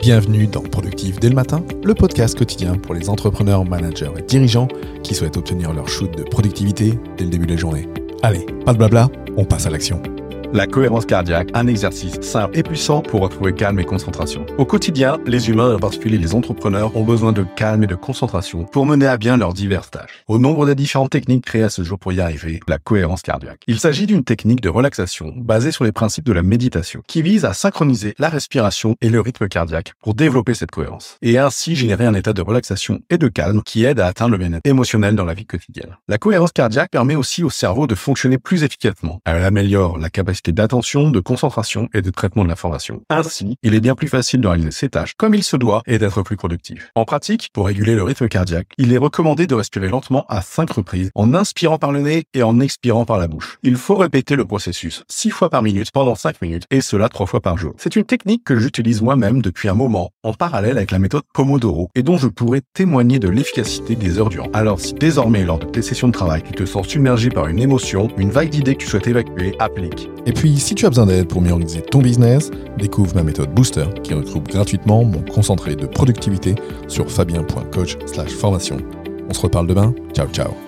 Bienvenue dans Productif dès le matin, le podcast quotidien pour les entrepreneurs, managers et dirigeants qui souhaitent obtenir leur shoot de productivité dès le début de la journée. Allez, pas de blabla, on passe à l'action. La cohérence cardiaque, un exercice simple et puissant pour retrouver calme et concentration. Au quotidien, les humains, en particulier les entrepreneurs, ont besoin de calme et de concentration pour mener à bien leurs diverses tâches. Au nombre des différentes techniques créées à ce jour pour y arriver, la cohérence cardiaque. Il s'agit d'une technique de relaxation basée sur les principes de la méditation, qui vise à synchroniser la respiration et le rythme cardiaque pour développer cette cohérence, et ainsi générer un état de relaxation et de calme qui aide à atteindre le bien-être émotionnel dans la vie quotidienne. La cohérence cardiaque permet aussi au cerveau de fonctionner plus efficacement. Elle améliore la capacité d'attention, de concentration et de traitement de l'information. Ainsi, il est bien plus facile de réaliser ses tâches comme il se doit et d'être plus productif. En pratique, pour réguler le rythme cardiaque, il est recommandé de respirer lentement à 5 reprises en inspirant par le nez et en expirant par la bouche. Il faut répéter le processus 6 fois par minute pendant 5 minutes et cela 3 fois par jour. C'est une technique que j'utilise moi-même depuis un moment en parallèle avec la méthode Pomodoro et dont je pourrais témoigner de l'efficacité des heures durant. Alors si désormais lors de tes sessions de travail tu te sens submergé par une émotion, une vague d'idées que tu souhaites évacuer, applique. Et puis, si tu as besoin d'aide pour mieux organiser ton business, découvre ma méthode Booster qui regroupe gratuitement mon concentré de productivité sur fabien.coach/formation. On se reparle demain. Ciao ciao.